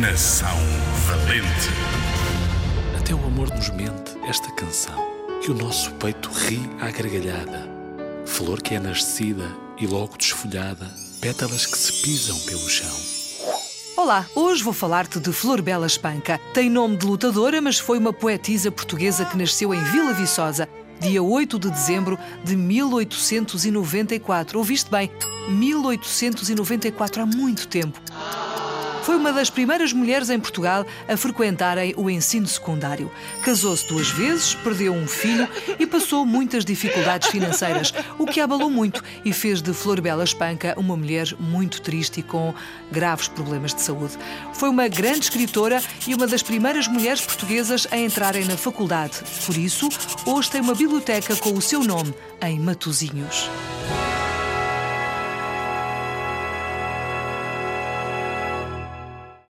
Coração valente. Até o amor nos mente esta canção, que o nosso peito ri à gargalhada. Flor que é nascida e logo desfolhada, pétalas que se pisam pelo chão. Olá, hoje vou falar-te de Flor Bela Espanca. Tem nome de lutadora, mas foi uma poetisa portuguesa que nasceu em Vila Viçosa, dia 8 de dezembro de 1894. Ouviste bem? 1894, há muito tempo. Foi uma das primeiras mulheres em Portugal a frequentarem o ensino secundário. Casou-se duas vezes, perdeu um filho e passou muitas dificuldades financeiras, o que abalou muito e fez de Flor Bela Espanca uma mulher muito triste e com graves problemas de saúde. Foi uma grande escritora e uma das primeiras mulheres portuguesas a entrarem na faculdade. Por isso, hoje tem uma biblioteca com o seu nome em Matosinhos.